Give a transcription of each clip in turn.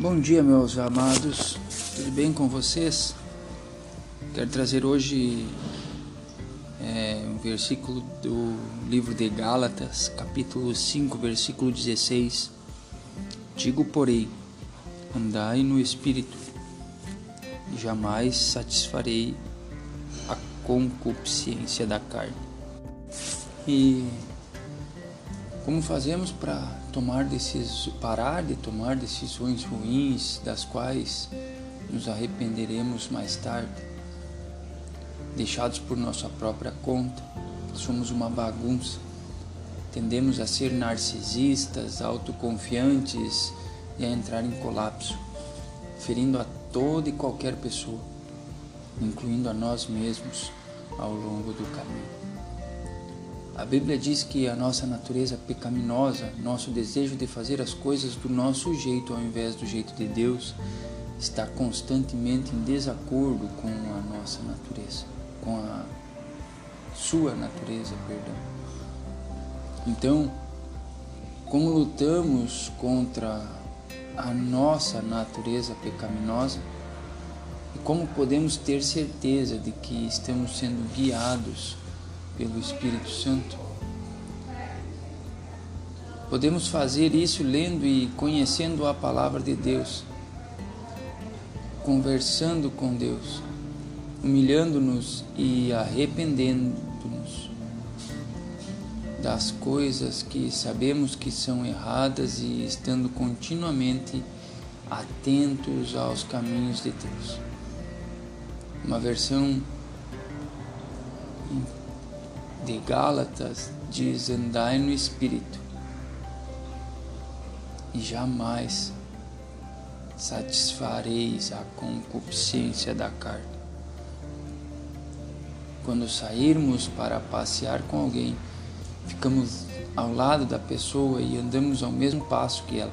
Bom dia, meus amados. Tudo bem com vocês? Quero trazer hoje é, um versículo do livro de Gálatas, capítulo 5, versículo 16. Digo, porém, andai no Espírito, e jamais satisfarei a concupiscência da carne. E como fazemos para tomar parar de tomar decisões ruins das quais nos arrependeremos mais tarde? Deixados por nossa própria conta, somos uma bagunça. Tendemos a ser narcisistas, autoconfiantes e a entrar em colapso, ferindo a toda e qualquer pessoa, incluindo a nós mesmos ao longo do caminho. A Bíblia diz que a nossa natureza pecaminosa, nosso desejo de fazer as coisas do nosso jeito ao invés do jeito de Deus, está constantemente em desacordo com a nossa natureza, com a sua natureza, perdão. Então, como lutamos contra a nossa natureza pecaminosa e como podemos ter certeza de que estamos sendo guiados pelo Espírito Santo. Podemos fazer isso lendo e conhecendo a palavra de Deus, conversando com Deus, humilhando-nos e arrependendo-nos das coisas que sabemos que são erradas e estando continuamente atentos aos caminhos de Deus. Uma versão de Gálatas diz: andai no Espírito e jamais satisfareis a concupiscência da carne. Quando sairmos para passear com alguém, ficamos ao lado da pessoa e andamos ao mesmo passo que ela.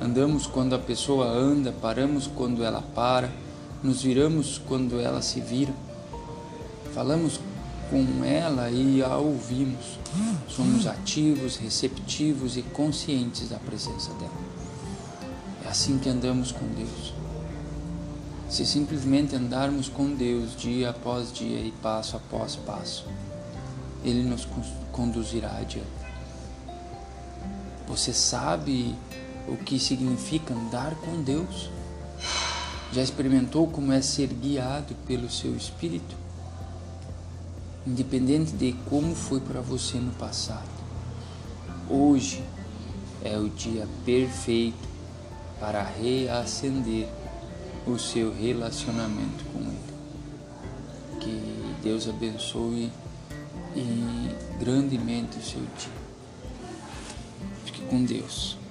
Andamos quando a pessoa anda, paramos quando ela para, nos viramos quando ela se vira. Falamos com ela e a ouvimos. Somos ativos, receptivos e conscientes da presença dela. É assim que andamos com Deus. Se simplesmente andarmos com Deus dia após dia e passo após passo, Ele nos conduzirá adiante. Você sabe o que significa andar com Deus? Já experimentou como é ser guiado pelo seu Espírito? Independente de como foi para você no passado. Hoje é o dia perfeito para reacender o seu relacionamento com Ele. Que Deus abençoe e grandemente o seu dia. Fique com Deus.